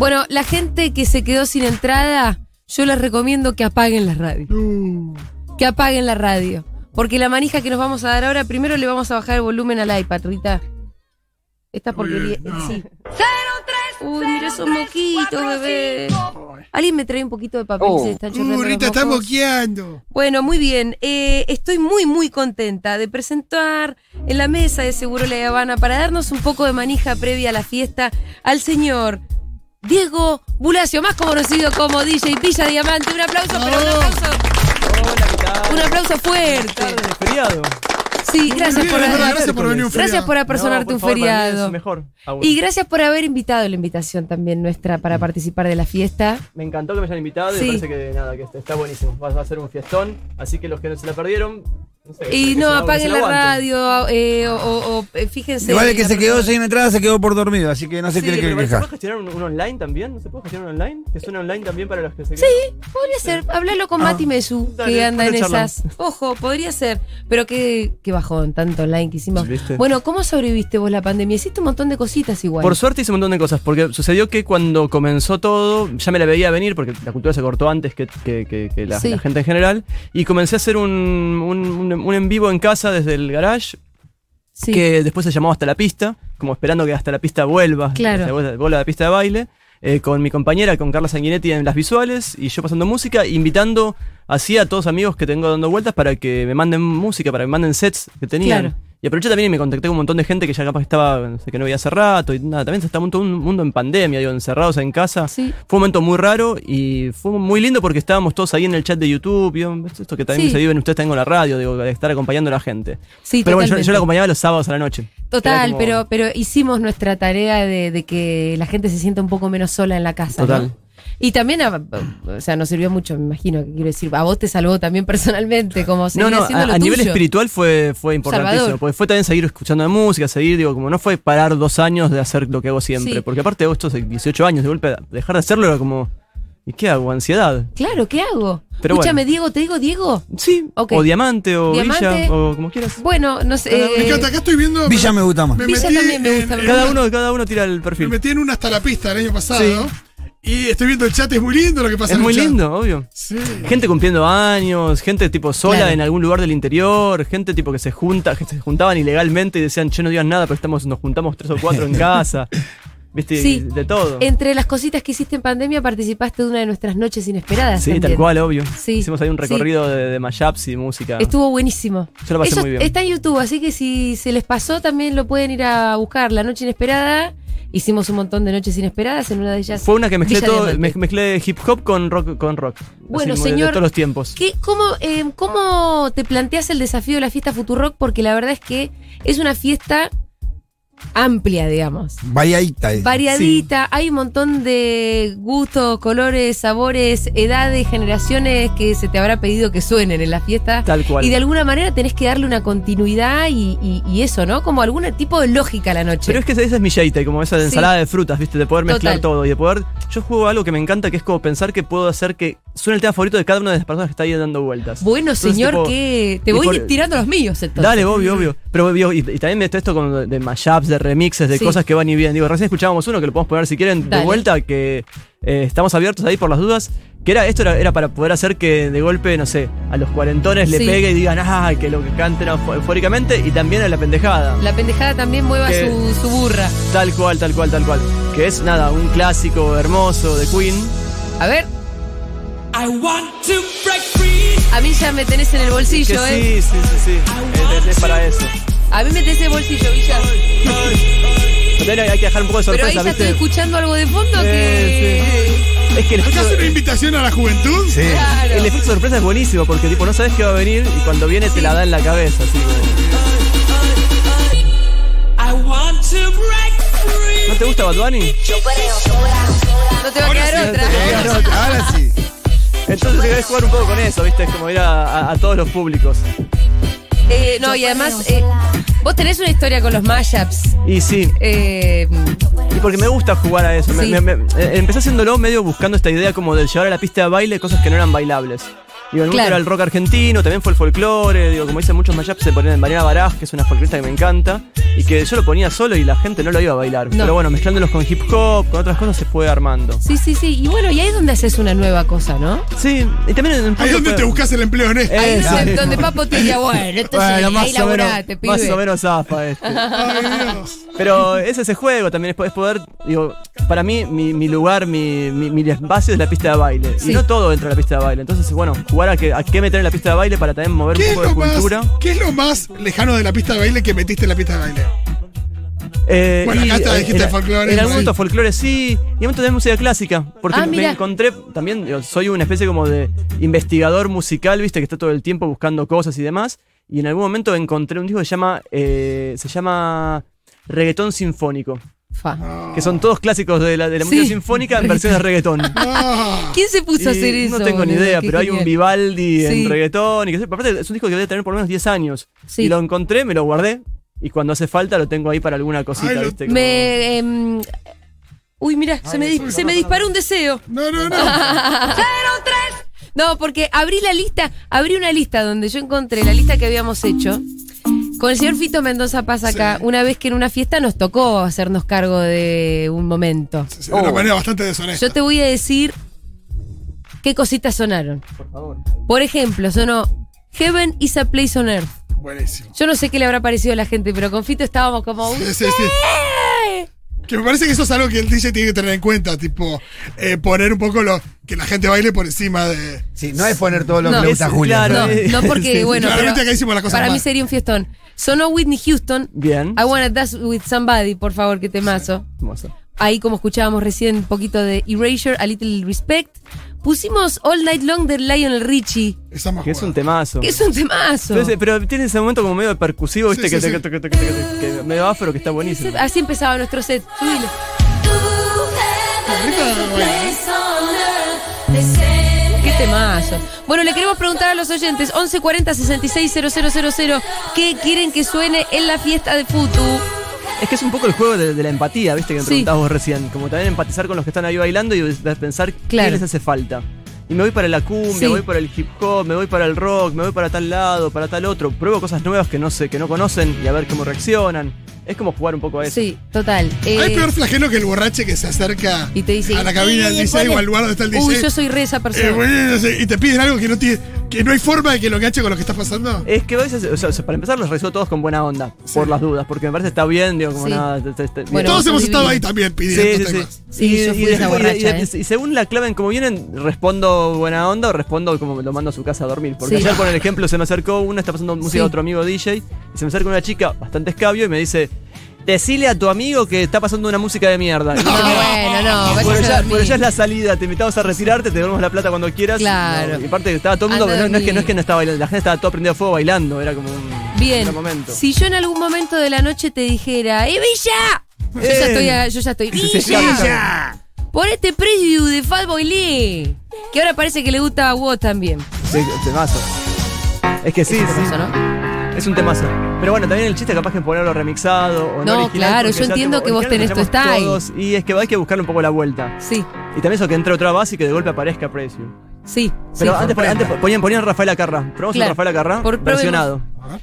Bueno, la gente que se quedó sin entrada, yo les recomiendo que apaguen la radio. Que apaguen la radio. Porque la manija que nos vamos a dar ahora, primero le vamos a bajar el volumen al iPad, Rita. Esta porquería. bien, no. Sí. Uy, mira esos moquitos, bebé. Alguien me trae un poquito de papel, Oh. se están uh, Rita está moqueando. Bueno, muy bien. Eh, estoy muy, muy contenta de presentar en la mesa de Seguro La Habana para darnos un poco de manija previa a la fiesta al señor Diego Bulacio, más conocido como DJ Villa Diamante. Un aplauso, pero un aplauso, Hola, ¿qué tal? un aplauso fuerte. Feriado. Sí, gracias por, verdad, gracias por venir un gracias feriado. por apersonarte No, un por favor, feriado. es mejor. aún. Y gracias por haber invitado la invitación también nuestra para participar de la fiesta. Me encantó que me hayan invitado y Sí. me parece que nada, que está buenísimo. Va, a ser un fiestón, así que los que no se la perdieron, sé. Y no, apaguen la radio eh, o, o- o, eh, fíjense. Igual el que se quedó persona. sin entrada se quedó por dormido, así que no se Sí, tiene que ¿Se puede gestionar un, un online también? ¿No se puede gestionar un online? ¿Que suene online también para los que se quedan? Podría ser, hablalo con Mati Mesu, Dale, que anda en esas. Ojo, podría ser. Pero qué, qué bajón, tanto online que hicimos. ¿Viste? Bueno, ¿cómo sobreviviste vos la pandemia? Hiciste un montón de cositas igual. Por suerte hice un montón de cosas, porque sucedió que cuando comenzó todo, ya me la veía venir, porque la cultura se cortó antes que, que- que- que la, Sí. la gente en general, y comencé a hacer un, un- un- un en vivo en casa desde el garage, sí. que después se llamó Hasta la Pista, como esperando que Hasta la Pista vuelva, Claro. vuelva vuelva a la pista de baile, eh, con mi compañera, con Carla Sanguinetti en las visuales, y yo pasando música, invitando así a todos amigos que tengo dando vueltas para que me manden música, para que me manden sets que tenían. Claro. Y aproveché también y me contacté con un montón de gente que ya capaz estaba, no sé, que no veía hace rato, y nada, también se está todo un mundo en pandemia, digo, encerrados en casa. Sí. Fue un momento muy raro y fue muy lindo porque estábamos todos ahí en el chat de YouTube, digo, esto que también Sí. se vive en ustedes también con la radio, digo, de estar acompañando a la gente. Sí, Pero bueno, yo, la acompañaba los sábados a la noche. Total, como- pero, pero hicimos nuestra tarea de, de que la gente se sienta un poco menos sola en la casa. ¿no? Y también, a- o sea, nos sirvió mucho, me imagino, que quiero decir, a vos te salvó también personalmente, como No, no, a, nivel espiritual fue, fue importantísimo, Salvador. porque fue también seguir escuchando de música, seguir, digo, como no fue parar dos años de hacer lo que hago siempre, Sí. porque aparte de estos 18 años, de golpe, dejar de hacerlo era como, ¿y qué hago? Ansiedad. Claro, ¿qué hago? Pero Escúchame, bueno. Diego, te digo Diego. Sí, o diamante, o Diamante. villa, o como quieras. Bueno, no sé. Me eh, encanta, acá estoy viendo. Villa me gusta más. Me Villa metí también me gusta. en Cada una- uno, cada uno tira el Me perfil. metí en una hasta la pista el año pasado. Sí. Y estoy viendo el chat, es muy lindo lo que pasa Es en el muy chat. lindo, obvio. Sí. Gente cumpliendo años, gente tipo sola Claro. en algún lugar del interior, gente tipo que se junta, que se juntaban ilegalmente y decían, che, no digan nada, pero estamos, nos juntamos tres o cuatro en casa. Viste, Sí. de todo. Entre las cositas que hiciste en pandemia, participaste de una de nuestras noches inesperadas. Sí, tal cual, obvio. Sí, Hicimos ahí un sí. recorrido de, de mashups y música. Estuvo buenísimo. Yo lo pasé muy bien. está en YouTube, así que si se les pasó, también lo pueden ir a buscar. La Noche Inesperada. Hicimos un montón de noches inesperadas, en una de ellas. Fue una que mezclé todo, mezclé hip hop con rock. Con rock. Bueno, Así señor, De todos los tiempos. ¿Qué, cómo, eh, ¿Cómo te planteas el desafío de la fiesta Futurock? Porque la verdad es que es una fiesta amplia, digamos. Variadita. es. Variadita, hay un montón de gustos, colores, sabores, edades, generaciones que se te habrá pedido que suenen en la fiesta. Tal cual. Y de alguna manera tenés que darle una continuidad y, y- y eso, ¿no? Como algún tipo de lógica a la noche. Pero es que esa es mi yeite, como esa de Sí. ensalada de frutas, ¿viste? De poder mezclar Total. todo y de poder. Yo juego algo que me encanta, que es como pensar que puedo hacer que suene el tema favorito de cada una de las personas que está ahí dando vueltas. bueno, Entonces, señor, tipo, que te voy por- tirando los míos entonces. Dale, obvio, obvio. Pero digo, y, y también meto esto con de, mashups, de remixes, de Sí. cosas que van y vienen. Digo, recién escuchábamos uno que lo podemos poner si quieren Dale. de vuelta, que eh, estamos abiertos ahí por las dudas. Que era, esto era, era para poder hacer que de golpe, no sé, a los cuarentones le Sí. pegue y digan, ah, que lo que canten eufóricamente, y también a la pendejada. La pendejada también mueva Que- su, su burra. Tal cual, tal cual, tal cual. Que es nada, un clásico hermoso de Queen. A ver, a mí ya me tenés en el Que bolsillo, ¿eh? sí, sí, sí, sí. Es, es- es para eso. A mí me tenés en el bolsillo, Villa. Hay que dejar un poco de Pero ahí sorpresa, ya estoy escuchando algo de fondo Sí, que. Es que el ¿Acá es una invitación a la juventud? Sí. Claro. el efecto sorpresa es buenísimo porque tipo no sabes qué va a venir y cuando viene te la da en la cabeza, así como- I want to break free. ¿No te gusta Bad Bunny? No te va a quedar sí, otra. Eh, ahora sí. Entonces debes jugar un poco con eso, ¿viste? Es como ir a, a- a todos los públicos. Eh, no, y además, eh, vos tenés una historia con los mashups. Y sí, Eh, y porque me gusta jugar a eso. Me- Sí. me- me- eh, empecé haciéndolo medio buscando esta idea como de llevar a la pista de baile cosas que no eran bailables. Digo, el Claro. era el rock argentino, también fue el folclore, digo, como dicen muchos mashups, se ponían Mariana Baraj, que es una folclorista que me encanta, y que yo lo ponía solo y la gente no lo iba a bailar. No. Pero bueno, mezclándolos con hip hop, con otras cosas, se fue armando. Sí, sí, sí. Y bueno, y ahí es donde haces una nueva cosa, ¿no? Sí, y también en Ahí es donde te buscas el empleo honesto. Ahí es donde, donde Papo te diría, bueno, esto Bueno, ahí más o menos- laburate, pibe. Más o menos zafa este. Ay, Dios. Pero es ese juego también, es poder, digo, para mí, mi, mi lugar, mi, mi, mi espacio es la pista de baile. Sí. Y no todo dentro de la pista de baile. Entonces, bueno, jugar a, que, a qué meter en la pista de baile para también mover un ¿Qué es, poco de más, cultura. ¿Qué es lo más lejano de la pista de baile que metiste en la pista de baile? Eh, Bueno, acá está, dijiste en- folclore, En algún momento folclore sí, y en un momento de música clásica. Porque Ah, me encontré también, digo, soy una especie como de investigador musical, viste, que está todo el tiempo buscando cosas y demás. Y en algún momento encontré un disco que se llama, eh, se llama Reggaetón Sinfónico. Fa. Que son todos clásicos de la, de la Sí. música sinfónica en versiones de reggaetón. ¿Quién se puso a hacer eso? No tengo ni idea, pero hay un. Vivaldi Sí. en reggaetón. Y que, aparte es un disco que debe tener por lo menos 10 años. Sí. Y lo encontré, me lo guardé. Y cuando hace falta lo tengo ahí para alguna cosita, Ay, lo- ¿viste? Me. em, uy, mira, se, me, dis- se me disparó un deseo. no, no, no. No, porque abrí la lista, abrí una lista donde yo encontré la lista que habíamos hecho. Con el señor Fito Mendoza pasa acá, Sí. una vez que en una fiesta nos tocó hacernos cargo de un momento. Sí, De una manera bastante deshonesta. Yo te voy a decir qué cositas sonaron. Por favor. Por ejemplo, sonó Heaven is a place on earth. Buenísimo. Yo no sé qué le habrá parecido a la gente, pero con Fito estábamos como... Sí, sí, sí. Que me parece que eso es algo que el DJ tiene que tener en cuenta, tipo, eh, poner un poco lo que la gente baile por encima de. Sí, no es poner todo lo No. que le gusta a Julia. claro, No, no porque, Sí. bueno, Claramente pero acá hicimos las cosas para mí sería un fiestón. Sonó Whitney Houston. Bien. I wanna dance with somebody, por favor, que temazo. Hermoso. Ahí como escuchábamos recién un poquito de Erasure, A Little Respect. Pusimos All Night Long de Lionel Richie, Esa más Que es un temazo. que es un temazo. Entonces, pero tiene ese momento como medio percusivo, viste, Sí, que, sí, te- sí. que- que- que- que- que- que- medio afro, que está buenísimo. Así empezaba nuestro set. Subile. Temazo. Bueno, le queremos preguntar a los oyentes 1140 66 000 qué quieren que suene en la fiesta de Futu. Es que es un poco el juego de, de la empatía, viste, que me Sí. preguntabas vos recién. Como también empatizar con los que están ahí bailando y pensar Claro. qué les hace falta. Y me voy para la cumbia, Sí. me voy para el hip hop, me voy para el rock, me voy para tal lado, para tal otro. Pruebo cosas nuevas que no sé, que no conocen y a ver cómo reaccionan. Es como jugar un poco a eso. Sí, total. Hay Eh, peor flagelo que el borrache que se acerca y te dice a la cabina del "Y DJ o al lugar donde está el DJ. Uy, yo soy re esa Eh, persona. bueno, sé, y te piden algo que no tiene, que no hay forma de que lo enganche con lo que está pasando. Es que a veces, o sea, para empezar, los recibo todos con buena onda, por las dudas, porque me parece que está bien, digo, como Sí. nada. te- te- te- Bueno, Todos hemos estado ahí también pidiendo sí, temas. sí. Sí, yo fui esa después- borracha, y- ¿eh? y según la clave en cómo vienen, respondo buena onda o respondo como lo mando a su casa a dormir. Porque Sí. ayer, por el ejemplo, se me acercó una, está pasando música Sí. a otro amigo DJ, y se me acerca una chica bastante escabio y me dice. Decile a tu amigo que está pasando una música de mierda. No, bueno, no, Bueno, vayas a ya, dormir. bueno, ya es la salida, te invitamos a retirarte, te devolvemos la plata cuando quieras. Claro. No, y aparte estaba todo el mundo, Anda a no, no es que, no es que no estaba bailando, la gente estaba todo prendido a fuego bailando, era como un Bien. momento. Si yo en algún momento de la noche te dijera, ¡Eh, Villa! Yo ya Eh. estoy, a- yo ya estoy. Sí, sí, ¡Villa! Por este preview de Fatboy Lee. Que ahora parece que le gusta a vos también. Sí, temazo. Es que sí, sí. temazo, ¿no? Es un temazo. Pero bueno, también el chiste capaz que ponerlo remixado o no, No, original, claro, yo entiendo tipo, que vos tenés tu style. todos, Y es que hay que buscarle un poco la vuelta. Sí, Y también eso que entre otra base y que de golpe aparezca Precio. sí. Pero sí. antes, antes ponían, ponían Rafael Acarra. Probamos Claro. un Rafael Acarra Por- versionado. A ver.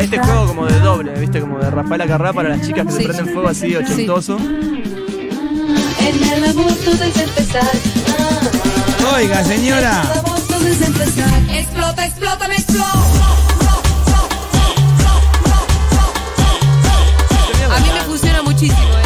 Este juego como de doble, viste, como de Rafael Acarra para las chicas que Sí. se prenden fuego así ochentoso. Oiga, señora. El amor todo es empezar. Explota, explota, me explota. A mí me funciona muchísimo. eh.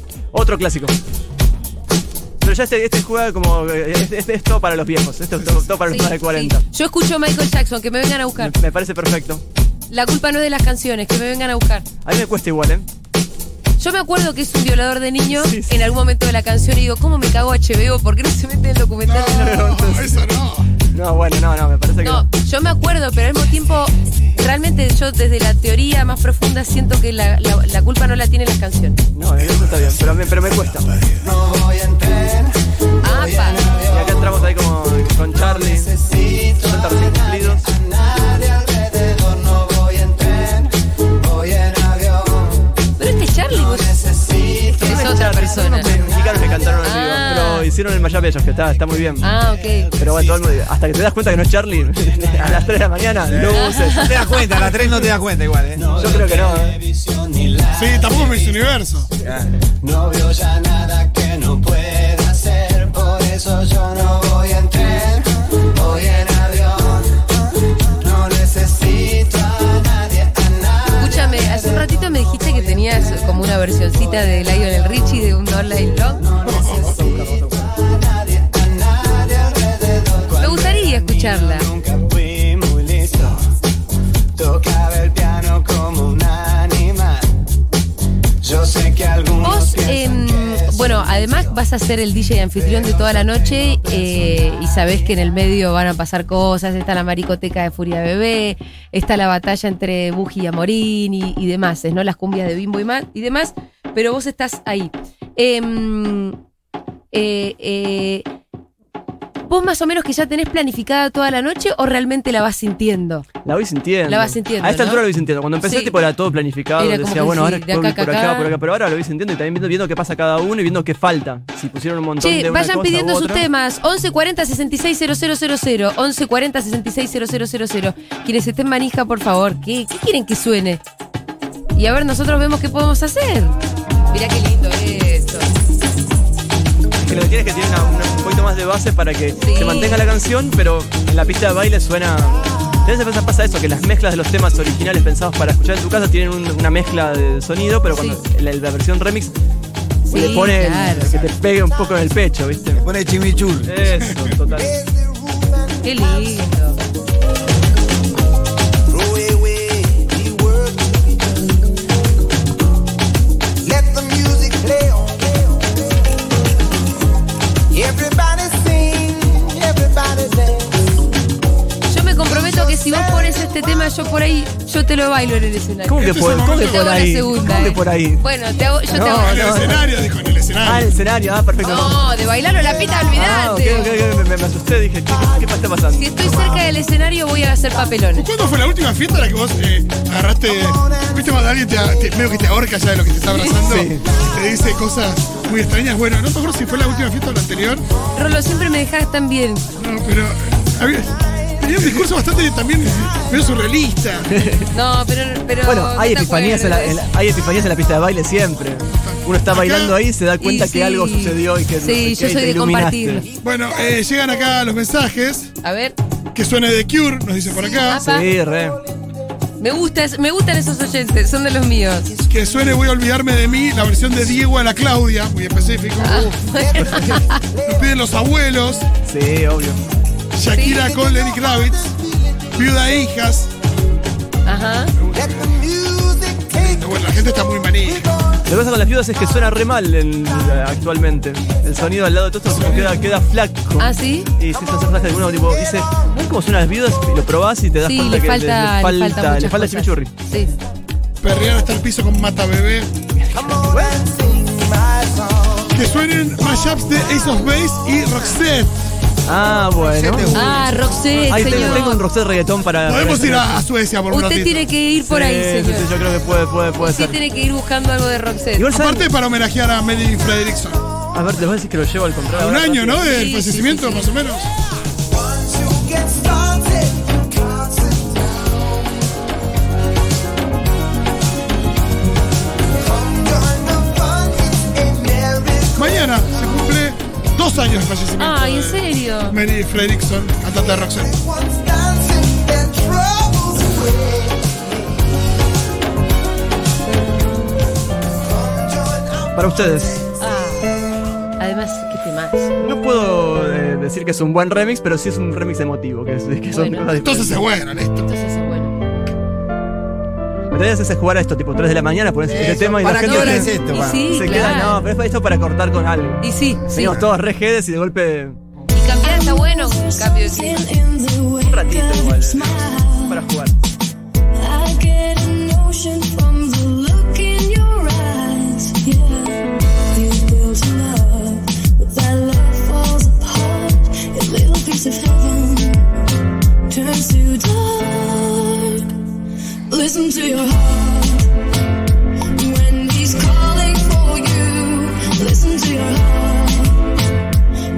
otro clásico. Pero ya este, este juega como. eh, Este, este es todo para los viejos. Esto es todo, todo para los más de 40. sí. Yo escucho Michael Jackson, que me vengan a buscar. Me parece perfecto. La culpa no es de las canciones, que me vengan a buscar. A mí me cuesta igual, ¿eh? Yo me acuerdo que es un violador de niños Sí, sí. en algún momento de la canción y digo, ¿cómo me cago HBO? ¿Por qué no se mete en el documental? No, eso no. No, bueno, no, no, me parece que. No, yo me acuerdo, pero al mismo tiempo, realmente yo desde la teoría más profunda siento que la, la- la culpa no la tienen las canciones. No, eso está bien, pero me, pero me cuesta. Ah, Y acá entramos ahí como con Charlie. 60 recién cumplidos. Pero hicieron el Mayap ellos, que está, está muy bien. Ah, ok. Pero bueno, todo el mundo- hasta que te das cuenta que no es Charlie, a las 3 de la mañana, luces. No te das cuenta, a las 3 no te das cuenta igual, ¿eh? Yo creo que no, ¿eh? Sí, tampoco es Miss Universo. No veo ya nada que no pueda hacer, por eso yo no voy en tren, voy en avión. No necesito a nadie, a nadie. Escúchame, hace un ratito me dijiste que tenías como una versioncita de Lionel Richie de un All Night Long. Escucharla. Nunca fui muy listo, tocaba el piano como un animal. Yo sé que algunos Vos, em, que bueno, además vas a ser el DJ anfitrión de toda la noche eh, y sabés que en el medio van a pasar cosas. Está la maricoteca de Furia Bebé, está la batalla entre Buji y Amorín y, y demás, ¿no? Las cumbias de Bimbo y, más, y demás, pero vos estás ahí. Em, eh, eh, ¿Vos más o menos que ya tenés planificada toda la noche o realmente la vas sintiendo? La voy sintiendo. La vas sintiendo, A esta ¿no? altura la voy sintiendo. Cuando empecé, Sí. tipo, era todo planificado. Era decía, bueno, sí, ahora de por, acá, por acá, acá, acá. por acá. Pero ahora lo voy sintiendo y también viendo, viendo qué pasa cada uno y viendo qué falta. Si pusieron un montón de una vayan cosa pidiendo u sus otra. temas. 1140 660000. 1140 660000. Quienes estén manija, por favor. ¿Qué, ¿Qué quieren que suene? Y a ver, nosotros vemos qué podemos hacer. Mirá qué lindo esto. Que lo que tiene es que tiene una- una- un poquito más de base para que Sí. se mantenga la canción, pero en la pista de baile suena. A veces pasa- pasa eso, que las mezclas de los temas originales pensados para escuchar en tu casa tienen un- una mezcla de sonido, pero cuando Sí. la, la versión remix Sí, le pone el- claro. que te pegue un poco en el pecho, ¿viste? Pone chimichur. Eso, total. Qué lindo. Si vos pones este tema, yo por ahí, yo te lo bailo en el escenario. ¿Cómo que Este por, cómo que te por hago la ahí? segunda, ¿Cómo que eh. por ahí? Bueno, te hago, yo te No, hago. En el no. escenario, dijo, en el Ah, el escenario. escenario, ah, perfecto. No, de bailarlo la pita, Ah, olvidate. ok, ok, me, me asusté, dije, ¿qué, qué, está pasando? Si estoy cerca del escenario, voy a hacer papelones. ¿Cuándo fue la última fiesta en la que vos eh, agarraste, viste cuando alguien te, te- medio que te ahorca ya de lo que te está abrazando? Sí. Y te dice cosas muy extrañas. Bueno, no me acuerdo si fue la última fiesta o la anterior. Rolo, siempre me dejas tan bien. No, pero había, tenía un discurso bastante también medio surrealista. No, pero. pero Bueno, no hay epifanías, en la, acuerdes. en la- hay epifanías en la pista de baile siempre. Uno está bailando ahí y se da cuenta que sí. algo sucedió y que no Sí, sé yo soy te de iluminaste. compartirlo. Bueno, eh, llegan acá los mensajes. A ver, Que suene de Cure, nos dice por acá. Apa. Sí, re. me, gusta, me gustan esos oyentes, son de los míos. Que suene Voy a olvidarme de mí, la versión de Diego a la Claudia, muy específico. Ah. Nos piden los abuelos. Sí, obvio. Shakira con Lenny Kravitz. Viuda e hijas. Ajá. Bueno, la gente está muy manija. Lo que pasa con las viudas es que suena re mal en- actualmente. El sonido al lado de todo esto como queda, queda flaco. ¿Ah, sí? Y si estás de alguno tipo dice, ¿ves cómo suenan las viudas? Y lo probás y te das Sí, cuenta le que falta, le, le falta, muchas le falta cosas. chimichurri. Sí. Perrear hasta el piso con Mata Bebé. Que suenen mashups de Ace of Base y Roxette. Ah, bueno. Ah, Roxette, Ahí tengo, señor. tengo un Roxette reggaetón para. Podemos ir a, a Suecia por un Usted ratito. tiene que ir por ahí, Sí, sí, señor. sí, yo creo que puede, puede, puede Usted ser. tiene que ir buscando algo de Roxette. Igual saben- Aparte para homenajear a Melody Fredrickson. A ver, les voy a decir que lo llevo al contrario. Un año, ¿no? Del Sí, fallecimiento, sí, sí, más o menos. Once you get started, dos años del fallecimiento. Ay, ¿en de serio? Mary Fredrickson, cantante de away. Para ustedes. Ah, además, qué temas. No puedo eh, decir que es un buen remix, pero sí es un remix emotivo. Que, es- que son Bueno. cosas Entonces es bueno, listo. Entonces es bueno. Me tenés que hacer jugar a esto, tipo 3 de la mañana, este Eso, tema y la ¿Para qué gente hora se- es esto? Y pa? sí, se claro. queda. No, pero es esto para cortar con algo. Y sí, sí. Todos re jedes y de golpe Y cambiar está bueno, un cambio de clima. un ratito igual. eh, Para jugar. I get a notion from the look in your eyes. Yeah, you built a love, but that love falls apart. A little piece of heaven turns to dark. Listen to your heart when he's calling for you. Listen to your heart.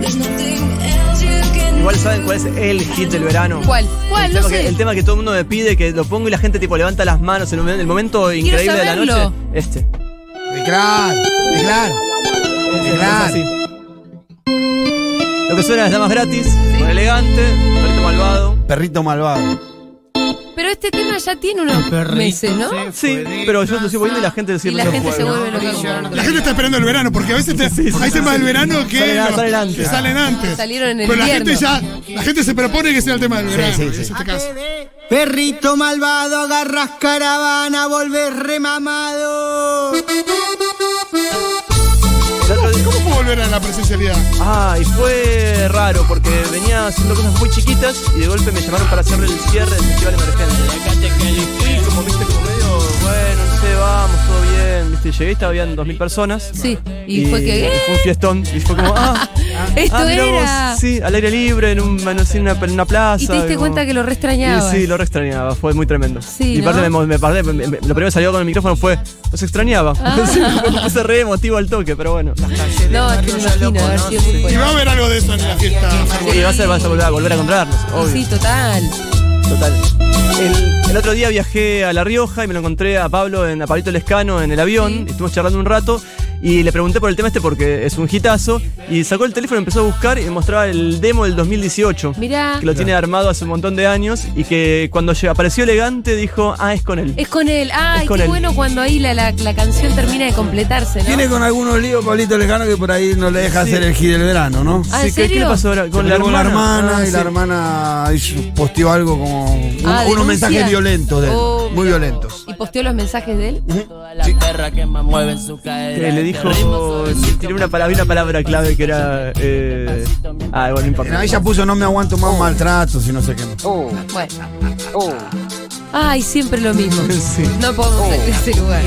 There's nothing else you can Igual saben cuál es el hit del verano. ¿Cuál? ¿Cuál? El No tema, que, sé. el tema que todo el mundo me pide, que lo pongo y la gente tipo levanta las manos en el momento increíble de la noche. Este. De claro, de claro. Es Claro. así. Lo que suena es Damas Gratis, con elegante, perrito malvado. Perrito malvado. Pero este tema ya tiene unos meses, ¿no? Sí, pero yo lo sigo poniendo y la gente Y sigue la gente se vuelve loca con La gente está esperando el verano, porque a veces te- Sí, sí, hay sí, temas sí. del verano que, Salen- no- salen antes. que salen antes. Salieron en el Pero la gente invierno. ya, la gente se propone que sea el tema del verano. sí, y sí. es este caso. Perrito malvado, agarras caravana, volvés remamado. Volver a la presencialidad? Ah, y fue raro porque venía haciendo cosas muy chiquitas y de golpe me llamaron para hacerle el cierre del festival emergente. Y como, viste, como medio, bueno, vamos, todo bien, viste, llegué y estaba habían 2.000 personas. Sí. Y, fue que. y fue un fiestón. Y fue como, ah, Esto ah, vos, era. sí, al aire libre, en, un, en una, en una plaza. Y te diste cuenta que lo re extrañabas. Y sí, lo re extrañaba, fue muy tremendo. Sí, y aparte ¿no? me, me me- me- lo primero que salió con el micrófono fue, los extrañaba. Ah. Sí, me puse re emotivo al toque, pero bueno. No, es que me imagino haber sido muy Y va a haber algo de eso en la fiesta. Y va a ser, vas a volver a, volver a encontrarnos, obvio. Sí, total. Total. El, el otro día viajé a La Rioja y me lo encontré a Pablo en a Pablito Lescano en el avión. Sí. Estuvimos charlando un rato y le pregunté por el tema este porque es un hitazo. Y sacó el teléfono, empezó a buscar y me mostraba el demo del 2018. Mirá. Que lo tiene armado hace un montón de años y que cuando apareció elegante dijo, ah, es con él. Es con él. Ay, Es con qué él. bueno cuando ahí la, la, la canción termina de completarse, ¿no? Tiene con algunos líos Pablito Lejano que por ahí no le deja Sí. hacer el hit del verano, ¿no? Ah, Sí, ¿en ¿qué- le pasó ahora? Con la hermana. hermana Ah, y sí. la hermana posteó algo como un- Ah, unos denuncia. mensajes violentos de él, Oh, muy violentos. ¿Y posteó los mensajes de él? La perra que más mueve en su cadera. Que le dijo, tiene una palabra, una palabra clave que era, eh, ah, bueno, no importa. Ella puso no me aguanto más maltratos y no sé qué. más. Bueno. Ay, siempre lo mismo. Sí. No podemos salir de ese lugar.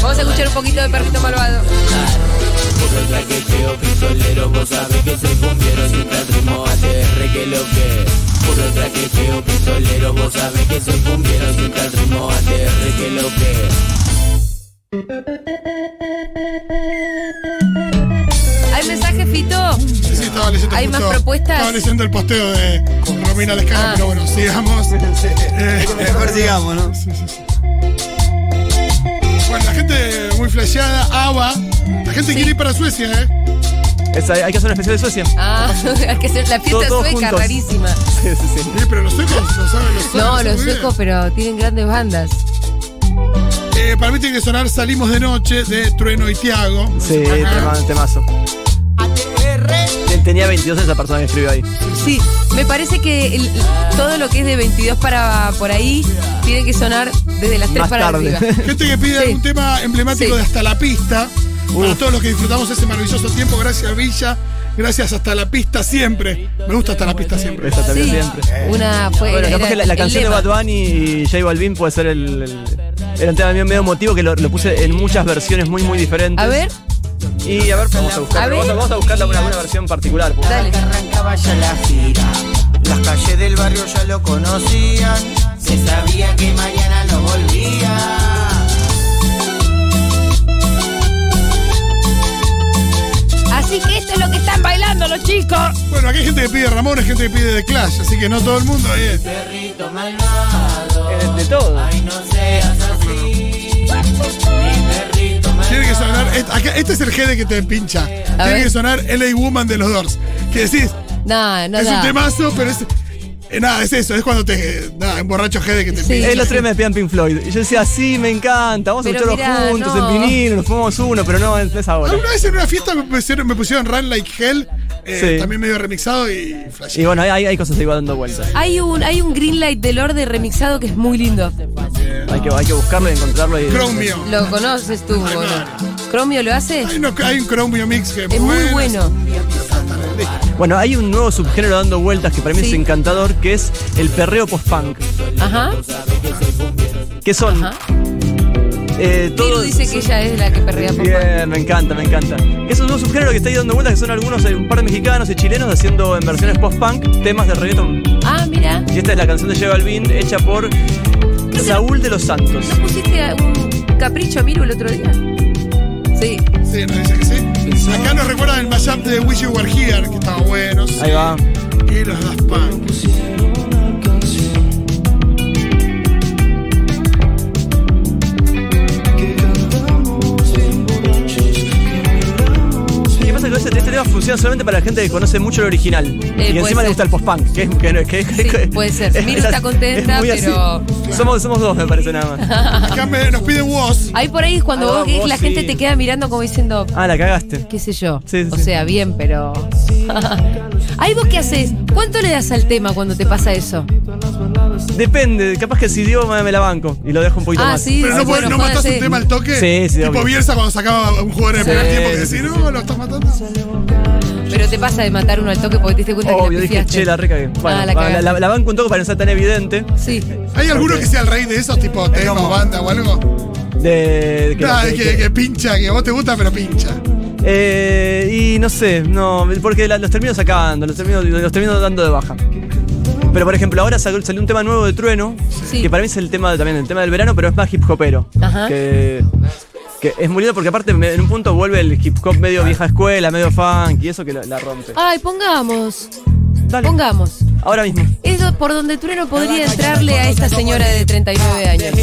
Vamos a escuchar un poquito de Perrito Malvado. traqueteo pistolero, vos sabés que soy cumbiero, siempre al ritmo ATR que lo que. Puro traqueteo pistolero, vos sabés que soy cumbiero, siempre al ritmo ATR que lo que. ¿Hay mensaje, Fito? Sí, sí, estaba leyendo ¿Hay justo- más propuestas? Estaba leyendo el posteo de Romina Lescano, Ah. pero bueno, sigamos. Eh, Mejor sigamos, ¿no? bueno, la gente muy flasheada, Ava. La gente quiere ir para Suecia, ¿eh? Hay que hacer una especial de Suecia. Ah, hay que ser la fiesta Todos- todos sueca, juntos. rarísima. Sí, sí, sí. Sí, pero los suecos lo saben, los suecos. No, los suecos, pero tienen grandes bandas. Eh, para mí tiene que sonar Salimos de Noche de Trueno y Tiago. Sí, tema- temazo. Ten- Tenía 22 esa persona que escribió ahí. Sí, me parece que el- todo lo que es de 22 para por ahí tiene que sonar desde las 3 Más para tarde. arriba. Gente que pide Sí. algún tema emblemático Sí. de Hasta la Pista. Para todos los que disfrutamos ese maravilloso tiempo, gracias Villa, gracias Hasta la Pista siempre. Me gusta Hasta la Pista siempre. Esa también Sí, siempre. una fue. Bueno, era capaz que la, la el canción de lema. Bad Bunny y J Balvin puede ser el, el- era un tema medio, medio emotivo que lo, lo puse en muchas versiones muy muy diferentes. A ver, Y a ver, vamos a buscar, A vamos a, vamos a buscar alguna, alguna versión particular. dale. Arrancaba ya la gira. Las calles del barrio ya lo conocían. Se sabía que mañana no volvía. Así que esto es lo que están bailando los chicos. Bueno, aquí hay gente que pide Ramón, hay gente que pide The Clash, así que no todo el mundo ahí. Perrito malvado. Eh, de todo. Ay, no seas Tiene que sonar. Este, acá- este es el G de que te pincha. Tiene que sonar LA Woman de los Doors. Que decís, No, no es da. un temazo, pero es. Eh, nada, es eso, es cuando te. Nada, un borracho jede que te Sí. pincha. El otro día me pedían Pink Floyd. Y yo decía, sí, me encanta, vamos a escucharlo mirá, juntos no. en vinilo, nos fumamos uno, pero no, es ahora. Alguna vez en una fiesta me pusieron, me pusieron Run Like Hell, eh, Sí. también medio remixado y flash. Y bueno, hay, hay cosas ahí va dando vueltas. Hay un, hay un Greenlight de Lorde remixado que es muy lindo. Hay que, hay que buscarlo y encontrarlo. Y, Chromio. Lo conoces tú. ¿Cromio lo hace? Hay, uno- hay un Chromio Mix que Es muy bueno. Bueno, hay un nuevo subgénero dando vueltas que para mí Sí. es encantador, que es el perreo post-punk. Ajá. Que son Ajá. eh, dice que ella es la que perrea por Bien, me encanta, me encanta. Es un nuevo subgénero que está ahí dando vueltas, que son algunos, eh, un par de mexicanos y chilenos haciendo en versiones post-punk temas de reggaeton. Ah, mira. Y esta es la canción de J Balvin hecha por Saúl de los Santos. ¿No pusiste un capricho a Miru el otro día? Sí. Sí, nos dice que sí. Acá nos recuerdan el mashup de Wish You Were Here, que estaba bueno. sí. Ahí va. Y los Daft Punk. Solamente para la gente que conoce mucho el original. y puede encima ser. le gusta el post-punk. Que, es- que, que- Sí, que- puede ser. es- Miru está contenta, es muy así. pero- Somos, somos dos, me parece nada más. Acá me- nos pide Woz. Ahí por ahí es cuando Ah, vos, vos la sí. gente te queda mirando como diciendo, Ah, la cagaste. qué sé yo. Sí, sí, o sí. sea, bien, pero. Ahí vos qué haces? ¿Cuánto le das al tema cuando te pasa eso? Depende, capaz que si idioma me la banco y lo dejo un poquito Ah, más. sí, Pero no, bueno, no matás un tema al toque. Sí, sí, Tipo obvio. Bielsa cuando sacaba un jugador en el primer tiempo que decía, sí, no, lo estás matando. Pero te pasa de matar uno al toque porque te diste cuenta que Obvio, le dije, pifiaste. che, la reca que. Bueno, Ah, la la, cagaste. la- la banco un toque para no ser tan evidente. Sí. ¿Hay alguno que sea el rey de esos, tipo tema o banda o algo? De, de que- Nada, que- que, que pincha, que a vos te gusta, pero pincha. Eh, y no sé, no, porque la- los termino sacando, los termino, los termino dando de baja. Pero por ejemplo, ahora salió, salió un tema nuevo de Trueno, Sí. que para mí es el tema de- también, el tema del verano, pero es más hip hopero. Ajá. Que, que es muy lindo porque aparte me- en un punto vuelve el hip hop medio vieja escuela, medio funk y eso que la, la rompe. Ay, pongamos. Dale, Pongamos. ahora mismo. Eso por donde Trueno podría entrarle a esta señora de 39 años.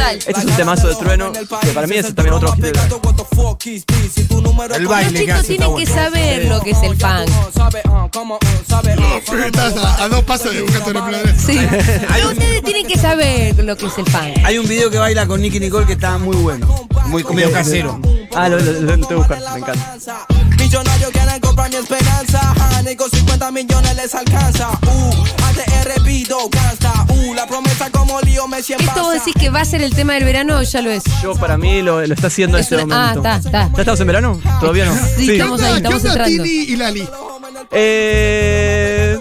Total. Este es un temazo de Trueno, que para mí es también otro hit. El Los baile chicos hace está tienen que saber lo que es el funk. Pero estás a, a dos pasos de la playa. Sí. Pero ustedes tienen que saber lo que es el funk. Hay un video que baila con Nicky Nicole que está muy bueno. Muy medio casero. Ah, lo, lo, lo tengo que buscar, me encanta. Millonarios quieren comprar mi esperanza. Honey, con 50 millones les alcanza. Uh, ATR pido gasta. Uh, la promesa como lío me siempre ¿Esto vos decís que va a ser el tema del verano o ya lo es? Yo para mí lo, lo está haciendo en Es este una- ah, momento. está, está. ¿Ya estamos en verano? ¿Todavía no? Sí, ¿Qué estamos ahí, onda, ¿qué estamos onda entrando. Tini y Lali? Eh.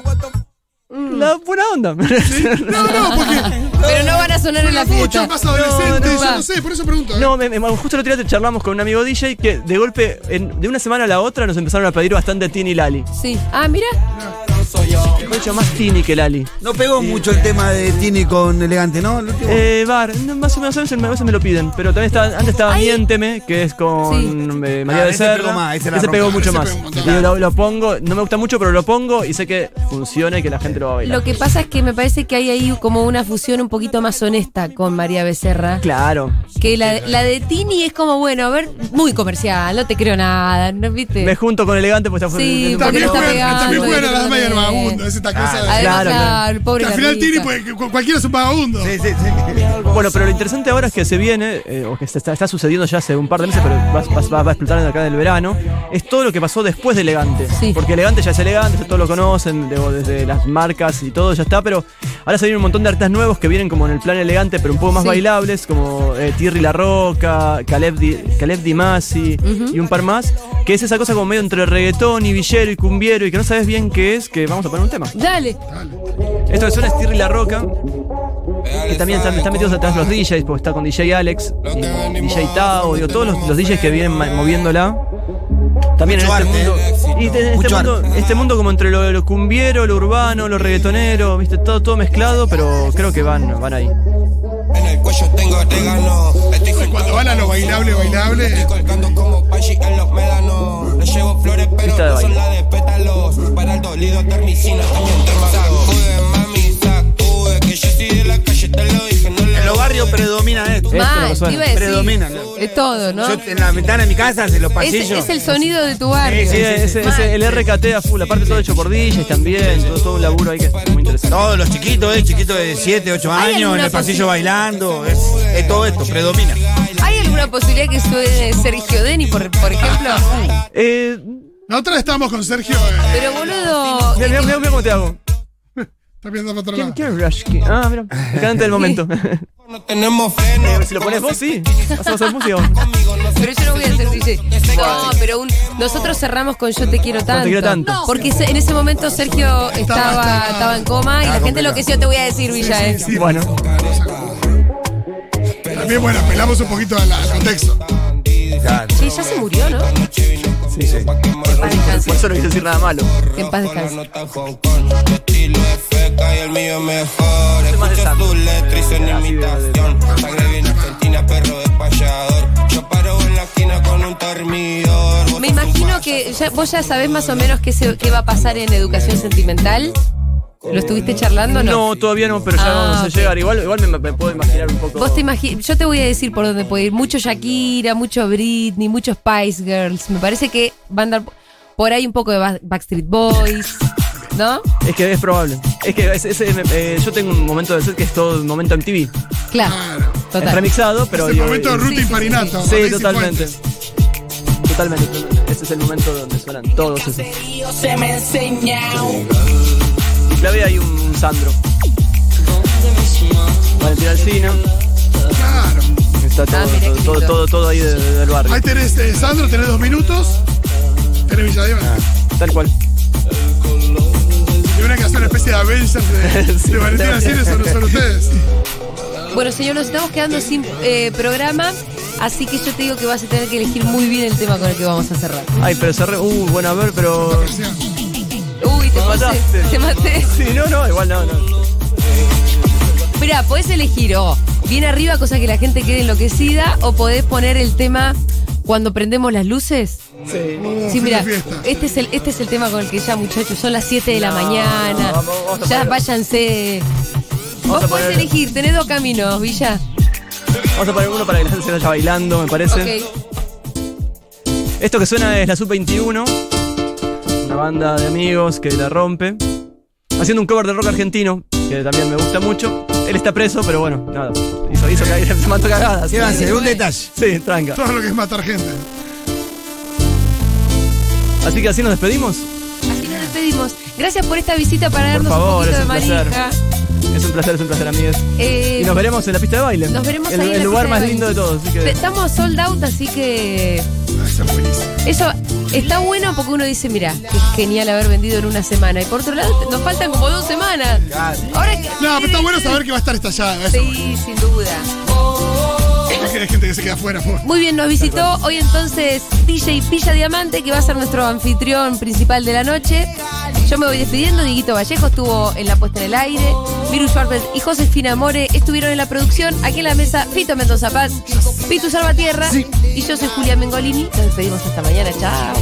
La buena onda. No, no, porque. Pero no van a sonar en la mucho fiesta. más adolescente, No, no yo va. no sé, por eso pregunto. ¿eh? No, me- me- justo el otro día te charlamos con un amigo DJ que de golpe, en- de una semana a la otra, nos empezaron a pedir bastante Tini y Lali. Sí. Ah, mira. De hecho, más Tini que Lali. No pegó mucho el tema de Tini con Elegante, ¿no? El último. Eh, Bar, más o menos a veces, a veces me lo piden, pero también está, antes estaba Ay. Miénteme, que es con eh, María Ah, de ese Serra. pegó más, ese la ese rompe. pegó mucho Ese más. pegó un montón. Y lo, lo pongo, no me gusta mucho, pero lo pongo y sé que funciona y que la gente lo va a bailar. Lo que pasa es que me parece que hay ahí como una fusión un poquito más honesta con María Becerra. Claro. Que la, la de Tini es como, bueno, a ver, muy comercial, no te creo nada, ¿no viste? Me junto con Elegante pues está Sí, porque También no está pegando, también juegan a las medias. Vagabundo, es esta cosa de. Claro, claro, pobre que al final. Tini, pues, cu- cualquiera es un vagabundo. Sí, sí, sí. Bueno, pero lo interesante ahora es que se viene, eh, o que se está, está sucediendo ya hace un par de meses, pero va, va- va a explotar acá en el verano, es todo lo que pasó después de Elegante. Sí. Porque Elegante ya es Elegante, ya todos lo conocen, digo, desde las marcas y todo ya está, pero ahora se vienen un montón de artistas nuevos que vienen como en el plan Elegante, pero un poco más Sí. bailables, como eh, Thierry La Roca, Caleb Di, Caleb Di Masi y un par más, que es esa cosa como medio entre reggaetón y villero y cumbiero y que no sabes bien qué es, que vamos a poner un tema. Dale. Esto que suena es Thierry La Roca, que también están, están metidos atrás los DJs, porque está con DJ Alex, y DJ Tao, digo, todos los, los DJs que vienen moviéndola. También Mucho en este arte, mundo. Y te- en este Mucho mundo, este mundo como entre lo, lo cumbiero, lo urbano, lo reggaetonero, viste, todo, todo mezclado, pero creo que van, van ahí. El cuello tengo orégano. Estoy Cuando van a lo bailable, bailable. colgando como Pachi en los médanos. Le llevo flores, pero no son baile. la de pétalos. Para el dolido, termicina, también te Sacude, mami, sacude. Que yo soy de la calle, te lo dije, los barrios predomina esto. Esto es Mal, suena. te iba a decir. Predomina. Es todo, ¿no? Yo en la ventana de mi casa, en los Es, pasillos. es el sonido de tu barrio. Sí, Sí, ese- el RKT a full, aparte todo hecho por DJs también, todo, todo un laburo ahí que es muy interesante. Todos los chiquitos, eh, chiquitos de 7, 8 ¿Hay años, en el pasillo bailando. Es, es todo esto, predomina. ¿Hay alguna posibilidad que suene Sergio Deni, por, por ejemplo? Eh, vez estábamos con Sergio. eh, Pero boludo. mira, mira, mira, mira cómo te hago. está viendo para otro ¿Quién, lado. quién es Rushki? Ah, mira, me canta el momento. No tenemos freno. Eh, si lo pones vos, sí. Vas a hacer música. Pero yo no voy a ser DJ. No, pero un- nosotros cerramos con Yo te quiero tanto. quiero tanto. Porque en ese momento Sergio estaba, estaba en coma y la gente lo que sí yo te voy a decir, Villa, ¿eh? Sí, Bueno, También, bueno, pelamos un poquito al al contexto. Claro. Sí, ya se murió, ¿no? sí, sí. Que en paz descanse. Por eso no quise decir nada malo. Que en paz descanse. Me imagino que ya- vos ya sabés más o menos qué, se- qué va a pasar en educación sentimental. ¿Lo estuviste charlando o no? No, todavía no, pero ya Ah, vamos a ok. llegar. Igual, igual me, me puedo imaginar un poco. Vos te imaginas, yo te voy a decir por dónde puede ir. Mucho Shakira, mucho Britney, muchos Spice Girls. Me parece que van a andar por ahí un poco de Ba- Backstreet Boys, ¿no? Es que es probable. Es que ese- ese, eh, yo tengo un momento de set que es todo un momento MTV. Claro, Es total. remixado, pero. es el digo, momento de eh, Ruta sí, sí, Infarinato. Sí, Daisy totalmente. Fuentes. Totalmente, totalmente. Ese es el momento donde suenan todos esos. Se me enseña. Y clave hay un Sandro. Valentina Alcina. Claro. Está todo, Ah, mirá qué todo, todo, lindo. todo, todo ahí de- de- del barrio. Ahí tenés, eh, Sandro, tenés dos minutos. Tenés Villadeva. Tal cual. Y una que hacer una especie de Avengers de, Sí. de Valentina son ustedes. Bueno, señor, nos estamos quedando sin eh, programa, así que yo te digo que vas a tener que elegir muy bien el tema con el que vamos a cerrar. Ay, pero cerré. Uh, bueno, a ver, pero. Te mataste. te maté. Sí, no, no, igual no, no. Mirá, podés elegir o bien arriba, cosa que la gente quede enloquecida, o podés poner el tema cuando prendemos las luces. Sí. Sí, mira, este es el este es el tema con el que ya, muchachos, son las 7 de la mañana. vamos, vamos ya váyanse. Vos podés poner- elegir, tenés dos caminos, Villa. Vamos a poner uno para que la gente se vaya bailando, me parece. Ok. Esto que suena es la Sub-21, una banda de amigos que la rompe, haciendo un cover de rock argentino, que también me gusta mucho. Él está preso, pero bueno, nada, hizo, hizo caer, se mató cagadas. ¿Qué va a hacer? Un detalle. Sí, tranca. Todo lo que es matar gente. Así que así nos despedimos. Así nos despedimos. Gracias por esta visita para Por darnos favor, un poquito es de un placer. manija. Es un placer, es un placer, amigues. Eh, Y nos veremos en la pista de baile. nos veremos el, ahí en el la lugar pista más de lindo de todos. Así que Estamos sold out, así que es buenísima. eso está bueno porque uno dice, mira, es genial haber vendido en una semana. Y por otro lado, nos faltan como dos semanas. Ahora que. No, pero está bueno saber que va a estar estallada. Eso. Sí, sin duda. Porque hay gente que se queda afuera. por- Muy bien, nos visitó hoy entonces DJ Pilla Diamante, que va a ser nuestro anfitrión principal de la noche. Yo me voy despidiendo, Diguito Vallejo estuvo en la puesta en el aire, Viru Schwarber y Josefina More estuvieron en la producción, aquí en la mesa Fito Mendoza Paz, Pitu Salvatierra y yo soy Julia Mengolini. Nos despedimos hasta mañana, chao.